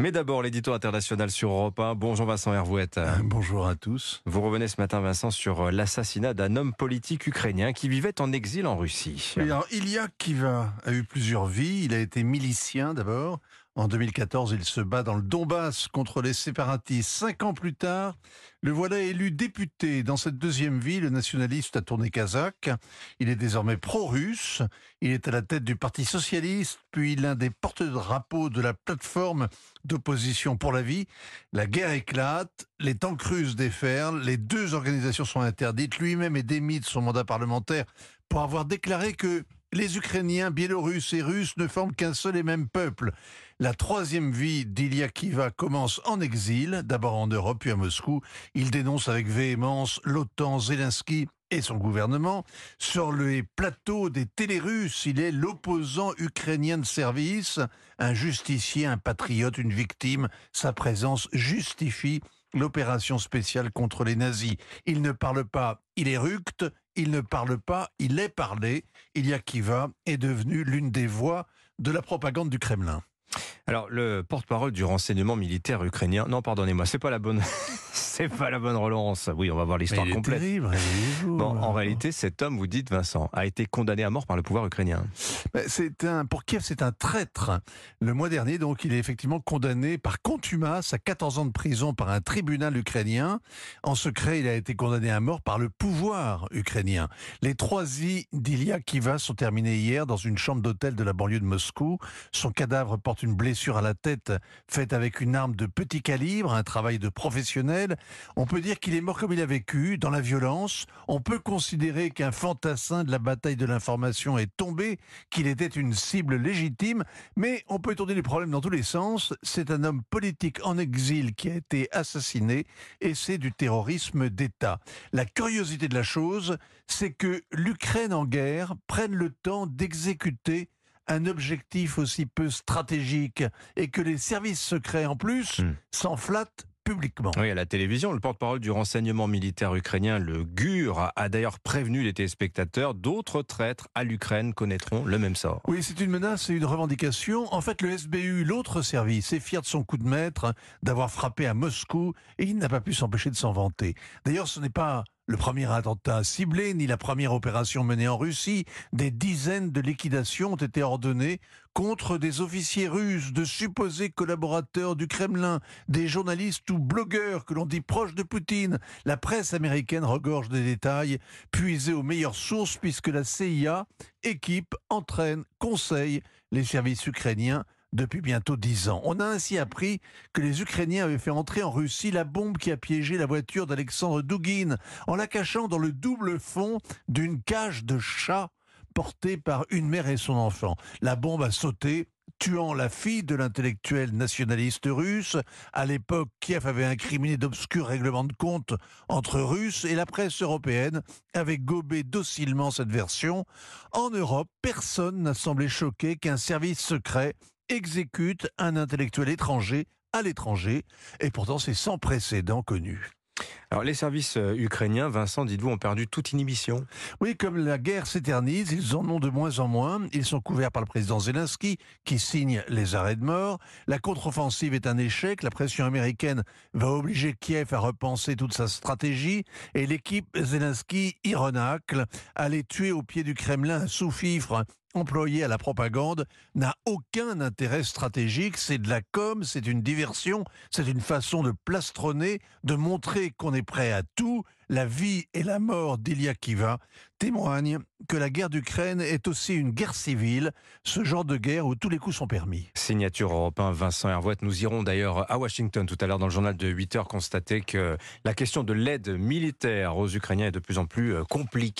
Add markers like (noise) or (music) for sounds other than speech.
Mais d'abord, l'édito international sur Europe 1. Bonjour Vincent Hervouette. Euh, bonjour à tous. Vous revenez ce matin, Vincent, sur euh, l'assassinat d'un homme politique ukrainien qui vivait en exil en Russie. Oui, alors, Ilya Kiva a eu plusieurs vies. Il a été milicien d'abord. En 2014, il se bat dans le Donbass contre les séparatistes. Cinq ans plus tard, le voilà élu député. Dans cette deuxième vie, le nationaliste a tourné kazakh. Il est désormais pro-russe. Il est à la tête du Parti socialiste, puis l'un des porte-drapeaux de la plateforme d'opposition pour la vie. La guerre éclate, les tanks russes déferlent, les deux organisations sont interdites. Lui-même est démis de son mandat parlementaire pour avoir déclaré que les Ukrainiens, Biélorusses et Russes ne forment qu'un seul et même peuple. La troisième vie d'Ilya Kiva commence en exil, d'abord en Europe puis à Moscou. Il dénonce avec véhémence l'OTAN, Zelensky et son gouvernement. Sur les plateaux des télé russes, il est l'opposant ukrainien de service, un justicier, un patriote, une victime. Sa présence justifie l'opération spéciale contre les nazis. Il ne parle pas, il est ructe, il ne parle pas, il est parlé. Ilya Kiva est devenu l'une des voix de la propagande du Kremlin. Alors, le porte-parole du renseignement militaire ukrainien, non, pardonnez-moi, c'est pas la bonne, (laughs) c'est pas la bonne relance. Oui, on va voir l'histoire complète. Terrible, bon, en réalité, cet homme, vous dites, Vincent, a été condamné à mort par le pouvoir ukrainien. C'est un, pour Kiev, c'est un traître. Le mois dernier, donc, il est effectivement condamné par contumace à 14 ans de prison par un tribunal ukrainien. En secret, il a été condamné à mort par le pouvoir ukrainien. Les trois vies d'Ilya Kiva sont terminées hier dans une chambre d'hôtel de la banlieue de Moscou. Son cadavre porte une blessure à la tête faite avec une arme de petit calibre, un travail de professionnel. On peut dire qu'il est mort comme il a vécu, dans la violence. On peut considérer qu'un fantassin de la bataille de l'information est tombé, qu'il était une cible légitime, mais on peut tourner les problèmes dans tous les sens. C'est un homme politique en exil qui a été assassiné et c'est du terrorisme d'État. La curiosité de la chose, c'est que l'Ukraine en guerre prenne le temps d'exécuter un objectif aussi peu stratégique et que les services secrets en plus hmm. s'en flattent publiquement. Oui, à la télévision, le porte-parole du renseignement militaire ukrainien, le GUR, a, d'ailleurs prévenu les téléspectateurs d'autres traîtres à l'Ukraine connaîtront le même sort. Oui, c'est une menace et une revendication. En fait, le SBU, l'autre service, est fier de son coup de maître, d'avoir frappé à Moscou et il n'a pas pu s'empêcher de s'en vanter. D'ailleurs, ce n'est pas le premier attentat ciblé, ni la première opération menée en Russie. Des dizaines de liquidations ont été ordonnées contre des officiers russes, de supposés collaborateurs du Kremlin, des journalistes ou blogueurs que l'on dit proches de Poutine. La presse américaine regorge des détails, puisés aux meilleures sources puisque la CIA équipe, entraîne, conseille les services ukrainiens depuis bientôt dix ans. On a ainsi appris que les Ukrainiens avaient fait entrer en Russie la bombe qui a piégé la voiture d'Alexandre Dugin en la cachant dans le double fond d'une cage de chat portée par une mère et son enfant. La bombe a sauté tuant la fille de l'intellectuel nationaliste russe. À l'époque, Kiev avait incriminé d'obscurs règlements de compte entre Russes et la presse européenne avait gobé docilement cette version. En Europe, personne n'a semblé choqué qu'un service secret exécute un intellectuel étranger à l'étranger, et pourtant c'est sans précédent connu. Alors les services euh, ukrainiens, Vincent, dites-vous, ont perdu toute inhibition Oui, comme la guerre s'éternise, ils en ont de moins en moins. Ils sont couverts par le président Zelensky, qui signe les arrêts de mort. La contre-offensive est un échec. La pression américaine va obliger Kiev à repenser toute sa stratégie. Et l'équipe Zelensky, ironacle, aller tuer au pied du Kremlin un sous-fifre employé à la propagande n'a aucun intérêt stratégique, c'est de la com, c'est une diversion, c'est une façon de plastronner, de montrer qu'on est prêt à tout. La vie et la mort d'Ilya Kiva témoignent que la guerre d'Ukraine est aussi une guerre civile, ce genre de guerre où tous les coups sont permis. Signature européen Vincent Hervouette. Nous irons d'ailleurs à Washington tout à l'heure dans le journal de 8 heures constater que la question de l'aide militaire aux Ukrainiens est de plus en plus euh, compliquée.